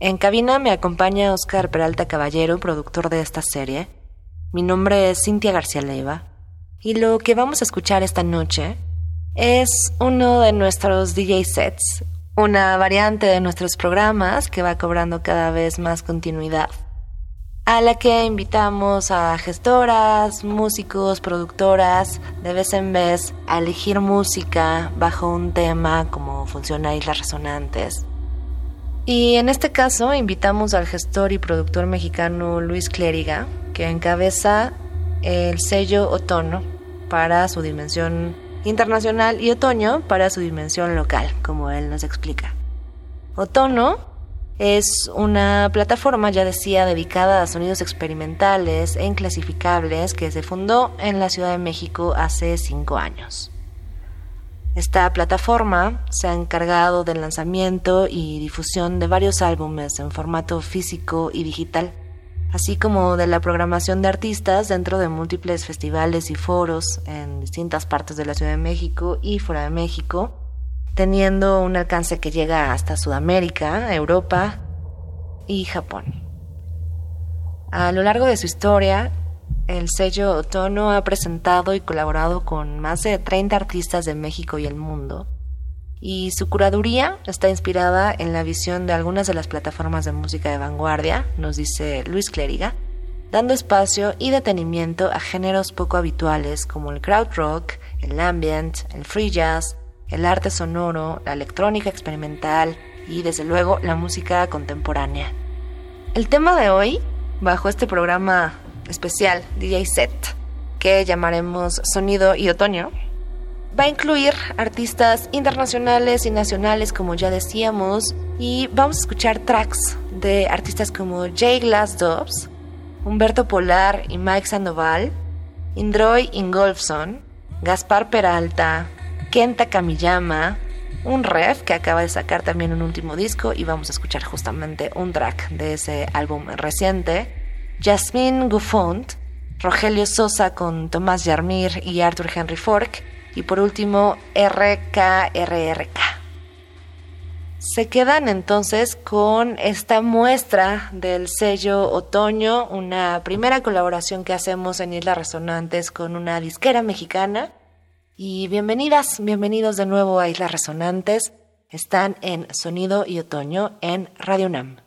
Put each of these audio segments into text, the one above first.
En cabina me acompaña Oscar Peralta Caballero, productor de esta serie. Mi nombre es Cintia García Leiva y lo que vamos a escuchar esta noche es uno de nuestros DJ sets, una variante de nuestros programas que va cobrando cada vez más continuidad, a la que invitamos a gestoras, músicos, productoras, de vez en vez a elegir música bajo un tema como funciona Islas Resonantes y en este caso invitamos al gestor y productor mexicano Luis Clériga, que encabeza el sello Otono para su dimensión internacional y Otoño para su dimensión local, como él nos explica. Otono es una plataforma, ya decía, dedicada a sonidos experimentales e inclasificables que se fundó en la Ciudad de México hace cinco años. Esta plataforma se ha encargado del lanzamiento y difusión de varios álbumes en formato físico y digital, así como de la programación de artistas dentro de múltiples festivales y foros en distintas partes de la Ciudad de México y fuera de México, teniendo un alcance que llega hasta Sudamérica, Europa y Japón. A lo largo de su historia, el sello Otono ha presentado y colaborado con más de 30 artistas de México y el mundo, y su curaduría está inspirada en la visión de algunas de las plataformas de música de vanguardia, nos dice Luis Clériga, dando espacio y detenimiento a géneros poco habituales como el crowd rock, el ambient, el free jazz, el arte sonoro, la electrónica experimental y desde luego la música contemporánea. El tema de hoy, bajo este programa especial DJ Set que llamaremos Sonido y Otoño. Va a incluir artistas internacionales y nacionales, como ya decíamos, y vamos a escuchar tracks de artistas como Jay Glass Dobbs, Humberto Polar y Mike Sandoval, Indroy Ingolfson, Gaspar Peralta, Kenta Kamiyama, un ref que acaba de sacar también un último disco y vamos a escuchar justamente un track de ese álbum reciente. Jasmine Guffont, Rogelio Sosa con Tomás Yarmir y Arthur Henry Fork, y por último RKRRK. Se quedan entonces con esta muestra del sello Otoño, una primera colaboración que hacemos en Islas Resonantes con una disquera mexicana. Y bienvenidas, bienvenidos de nuevo a Islas Resonantes. Están en Sonido y Otoño en Radio UNAM.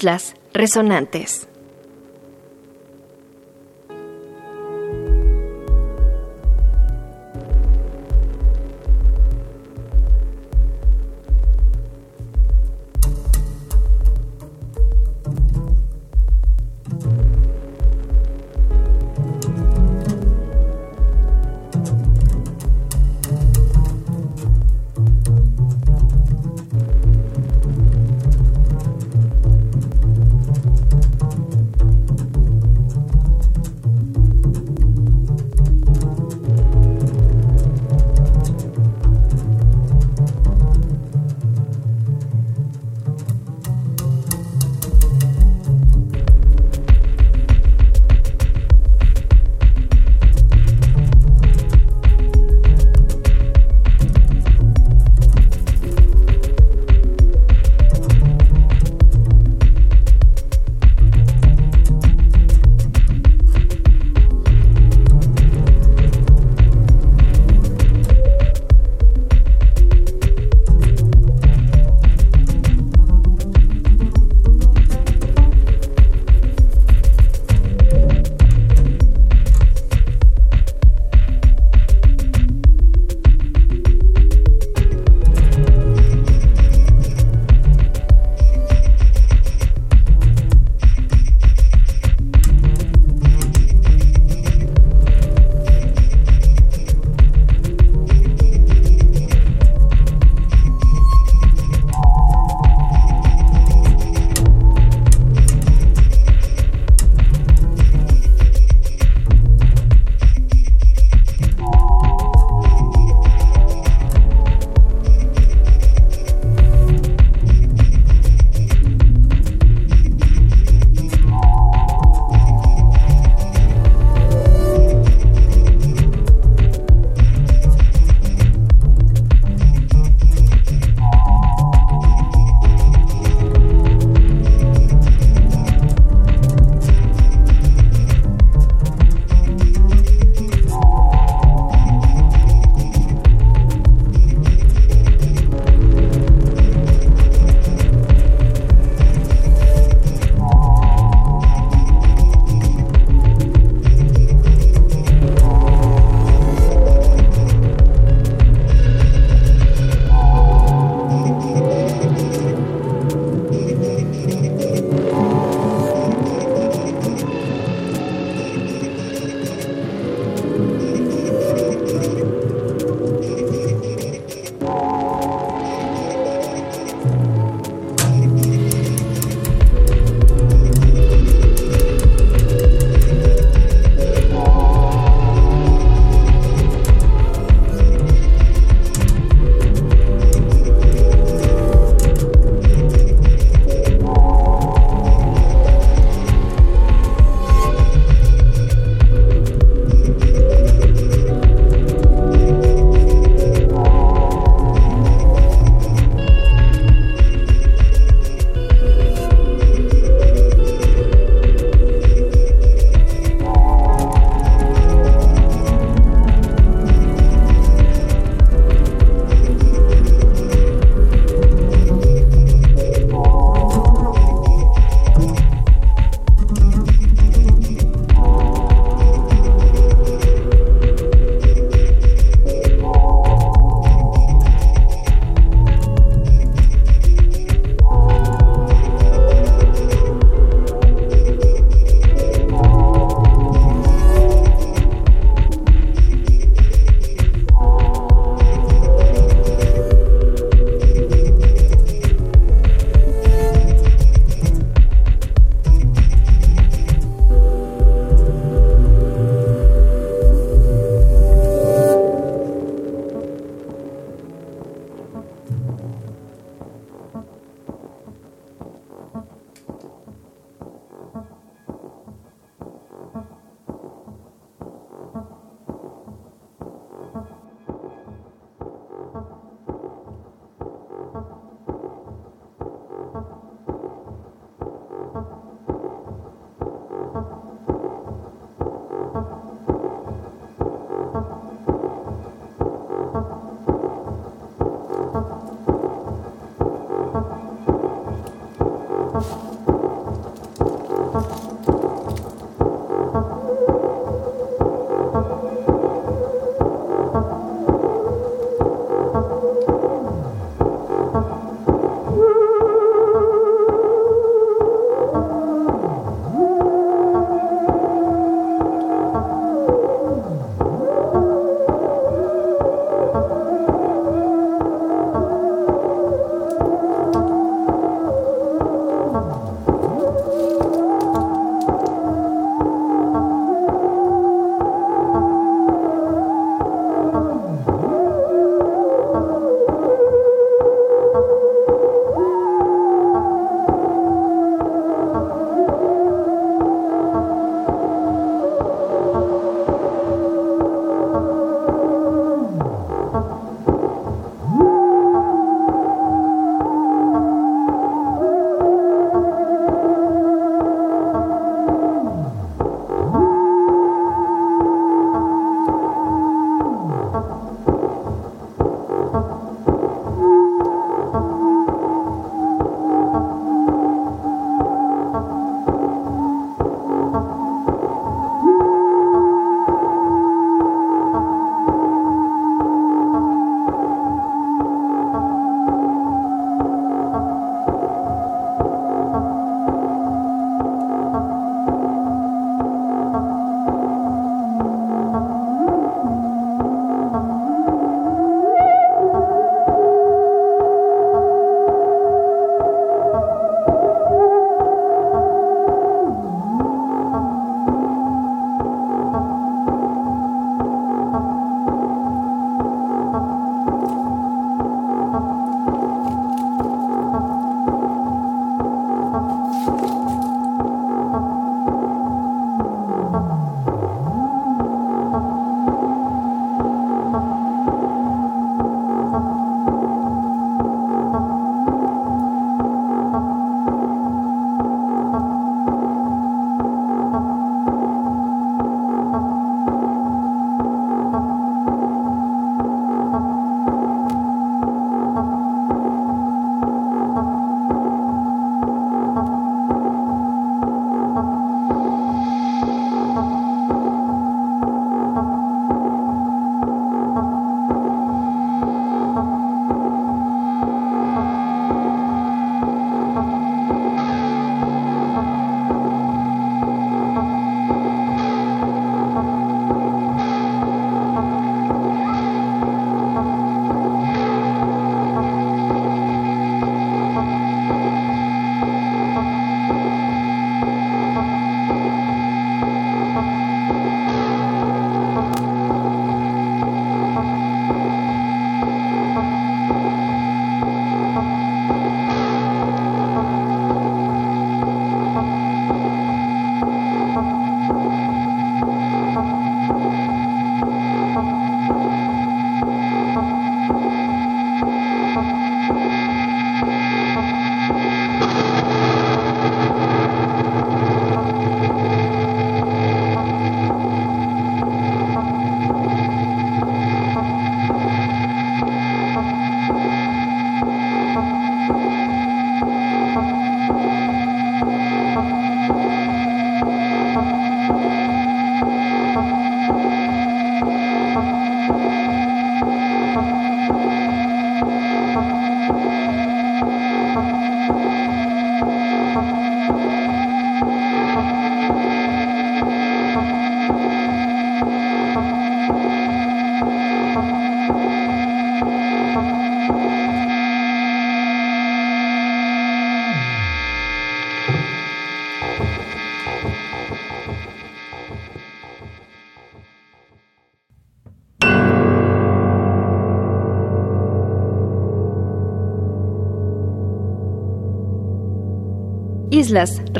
Islas Resonantes.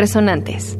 Resonantes.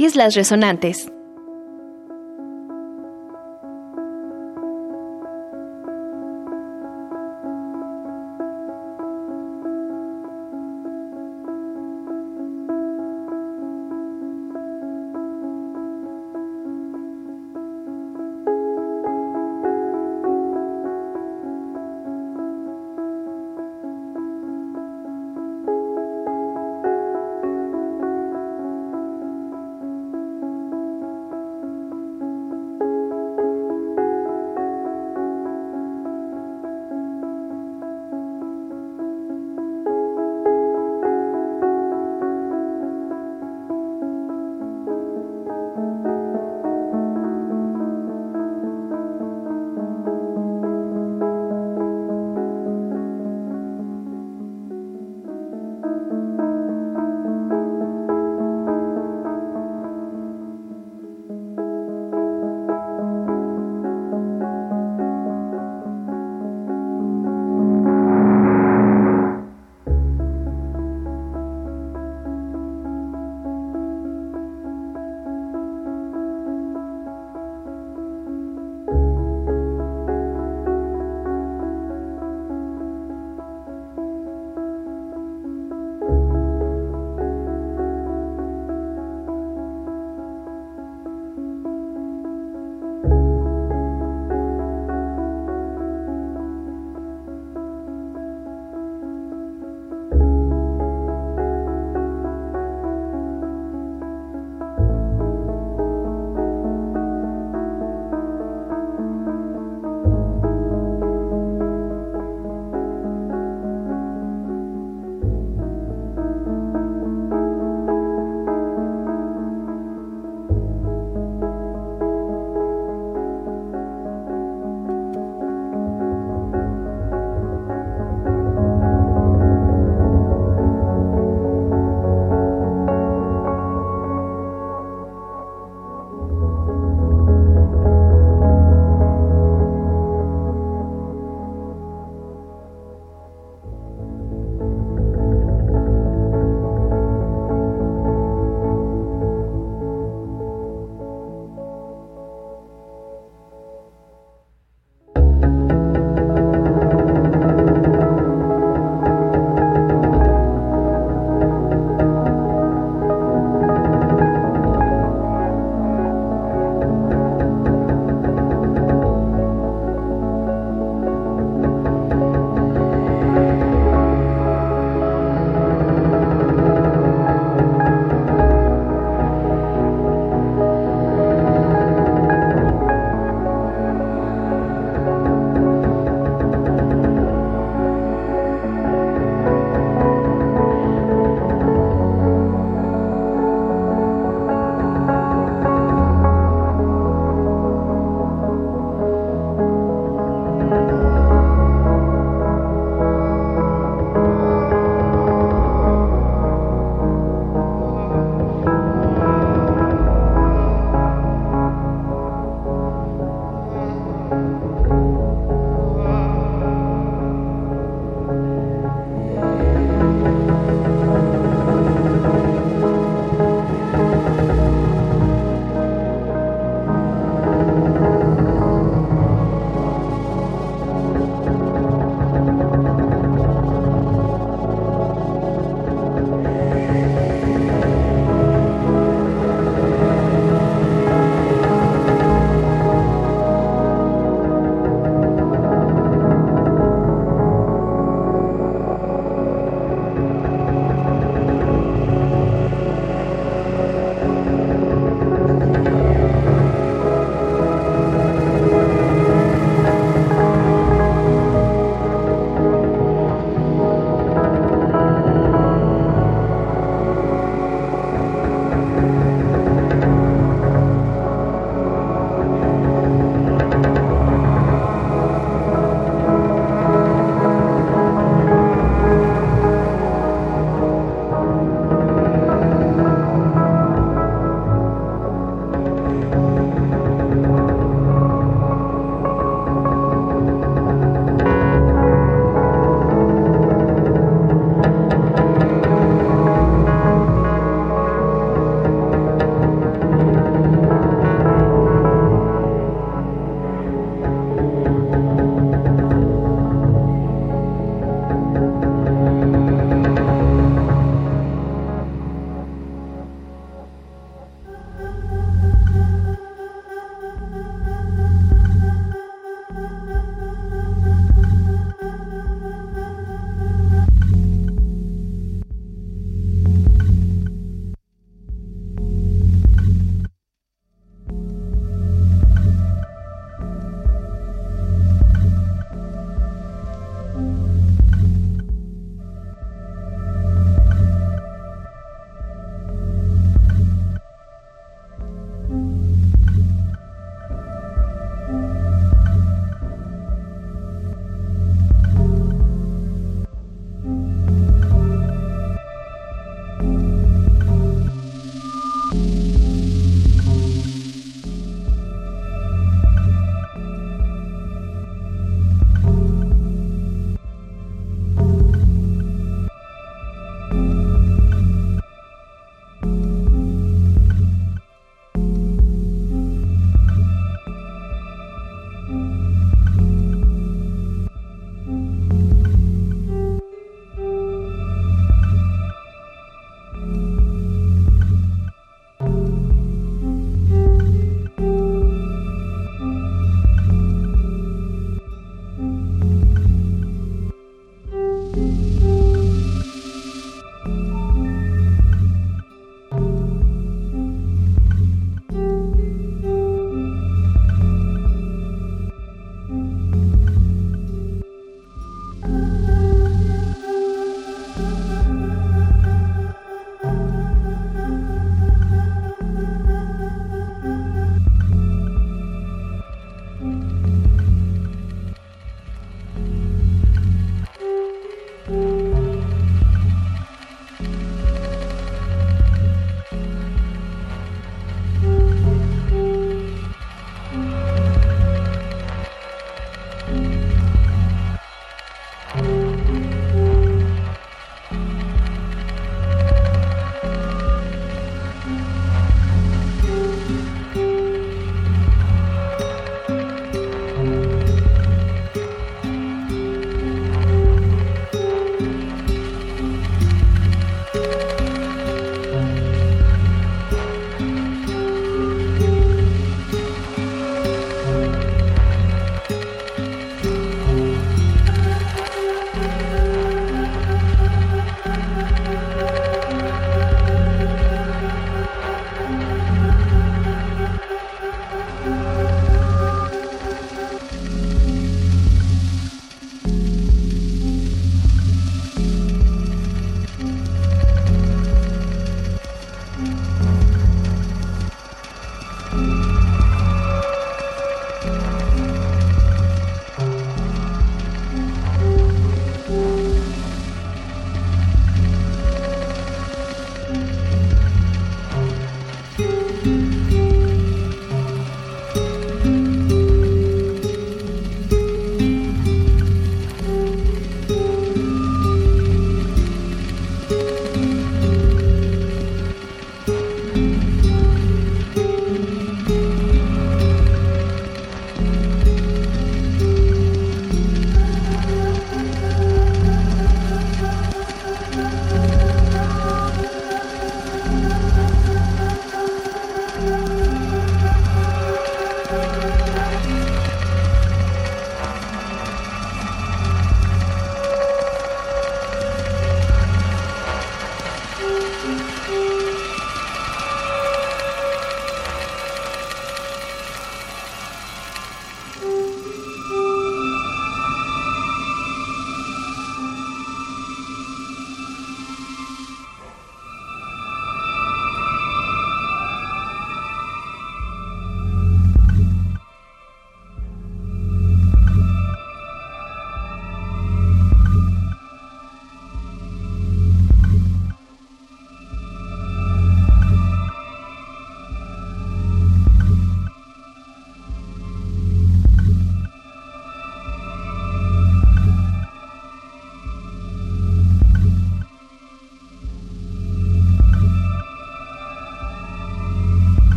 Islas Resonantes.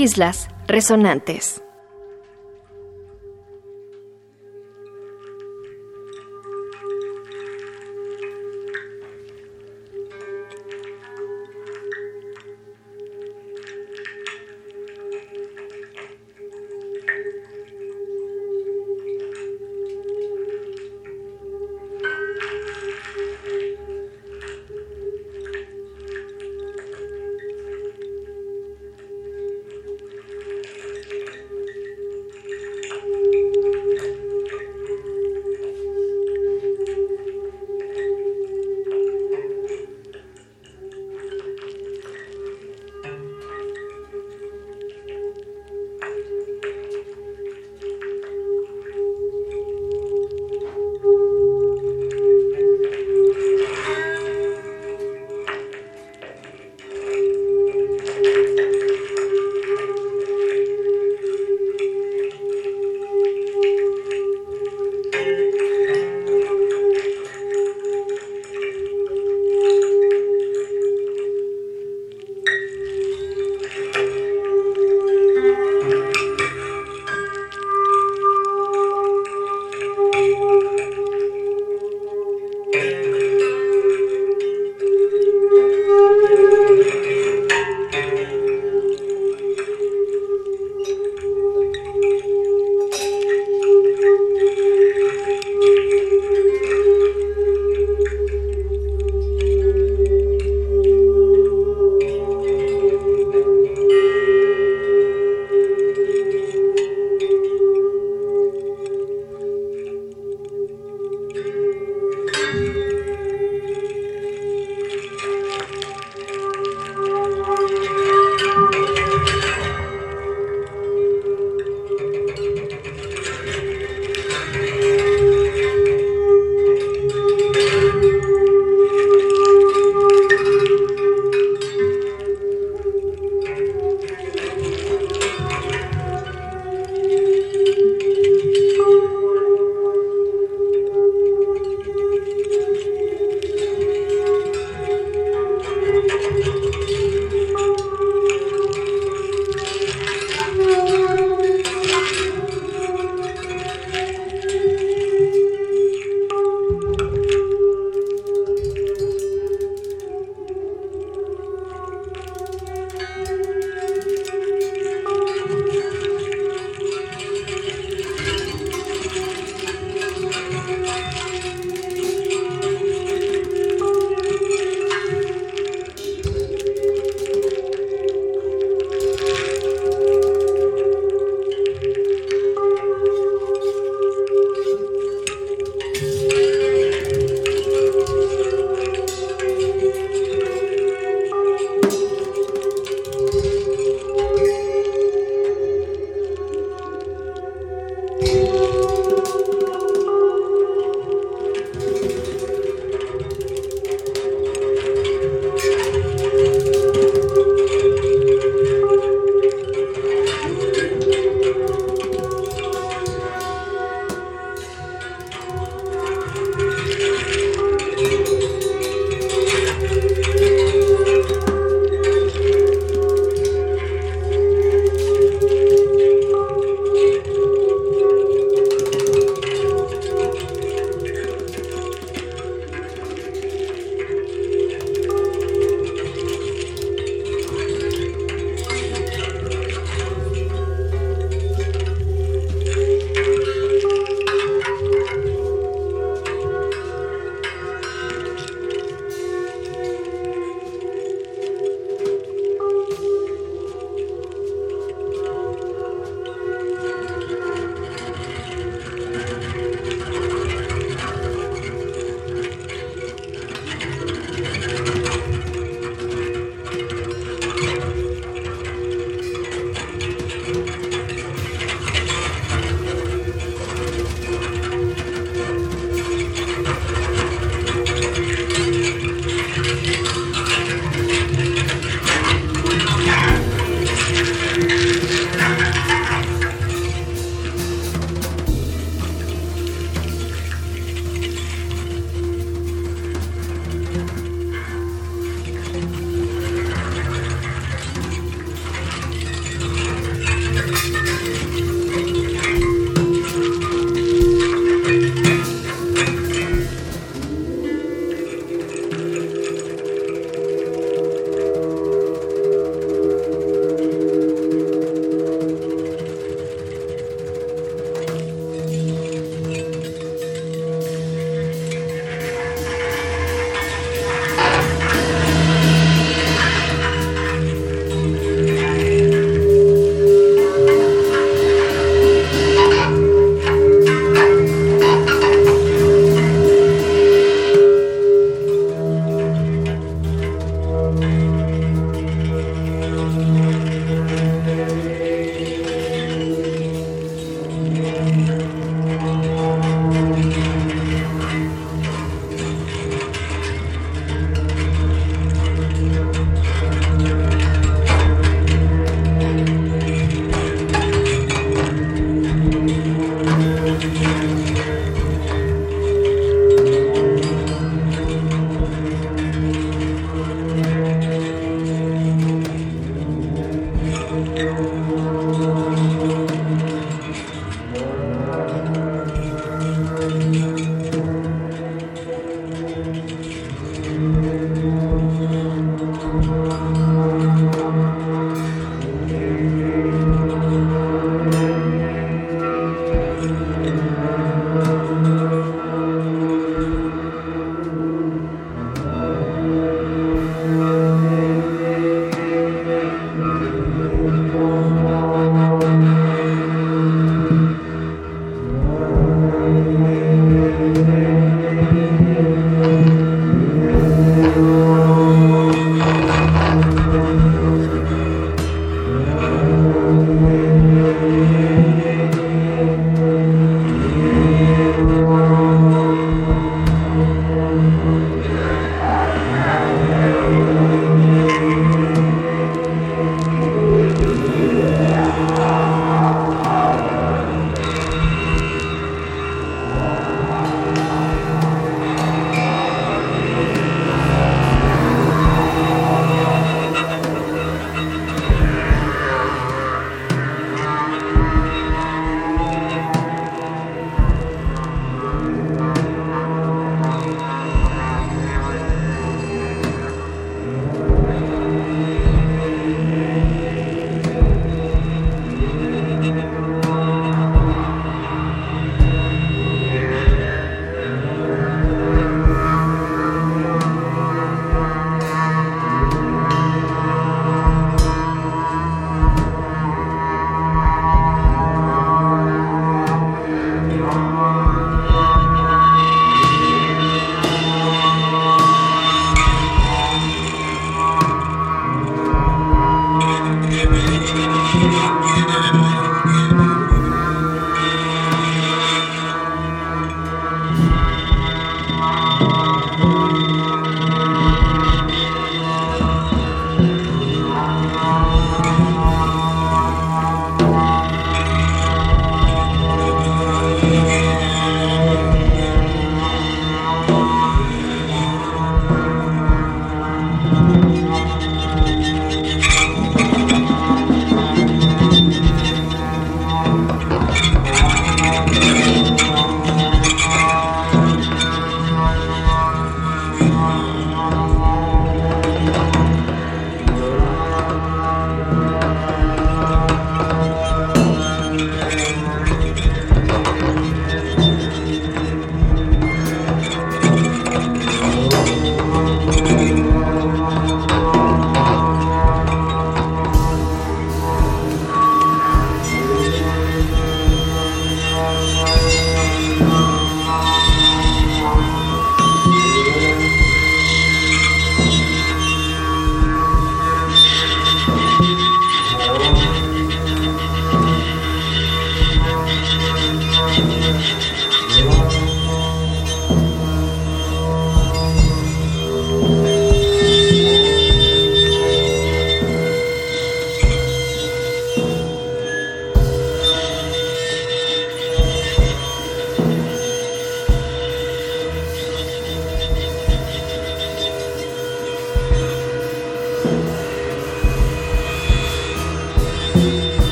Islas Resonantes.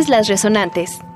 Islas Resonantes.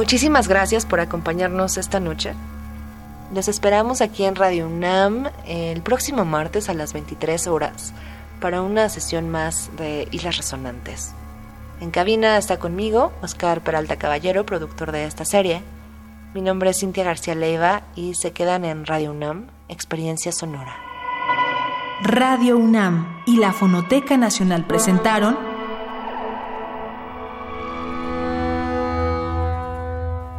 Muchísimas gracias por acompañarnos esta noche. Les esperamos aquí en Radio UNAM el próximo martes a las 23 horas para una sesión más de Islas Resonantes. En cabina está conmigo Oscar Peralta Caballero, productor de esta serie. Mi nombre es Cintia García Leiva y se quedan en Radio UNAM, Experiencia Sonora. Radio UNAM y la Fonoteca Nacional presentaron